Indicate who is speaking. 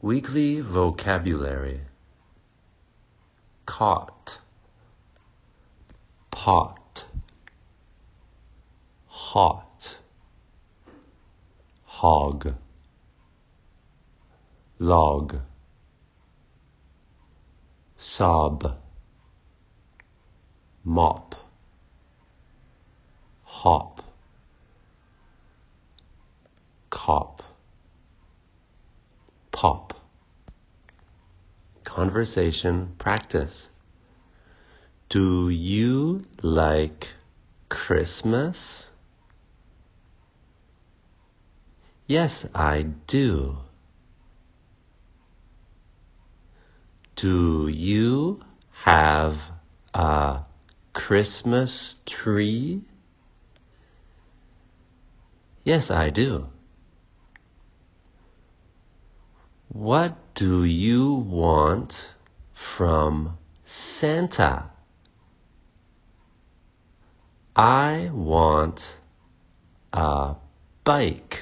Speaker 1: Weekly vocabulary. Cot, pot, hot, hog, log, sob, mop, hop, cop Conversation practice. Do you like Christmas? Yes, I do. Do you have a Christmas tree? Yes, I do. What do you want from Santa? I want a bike.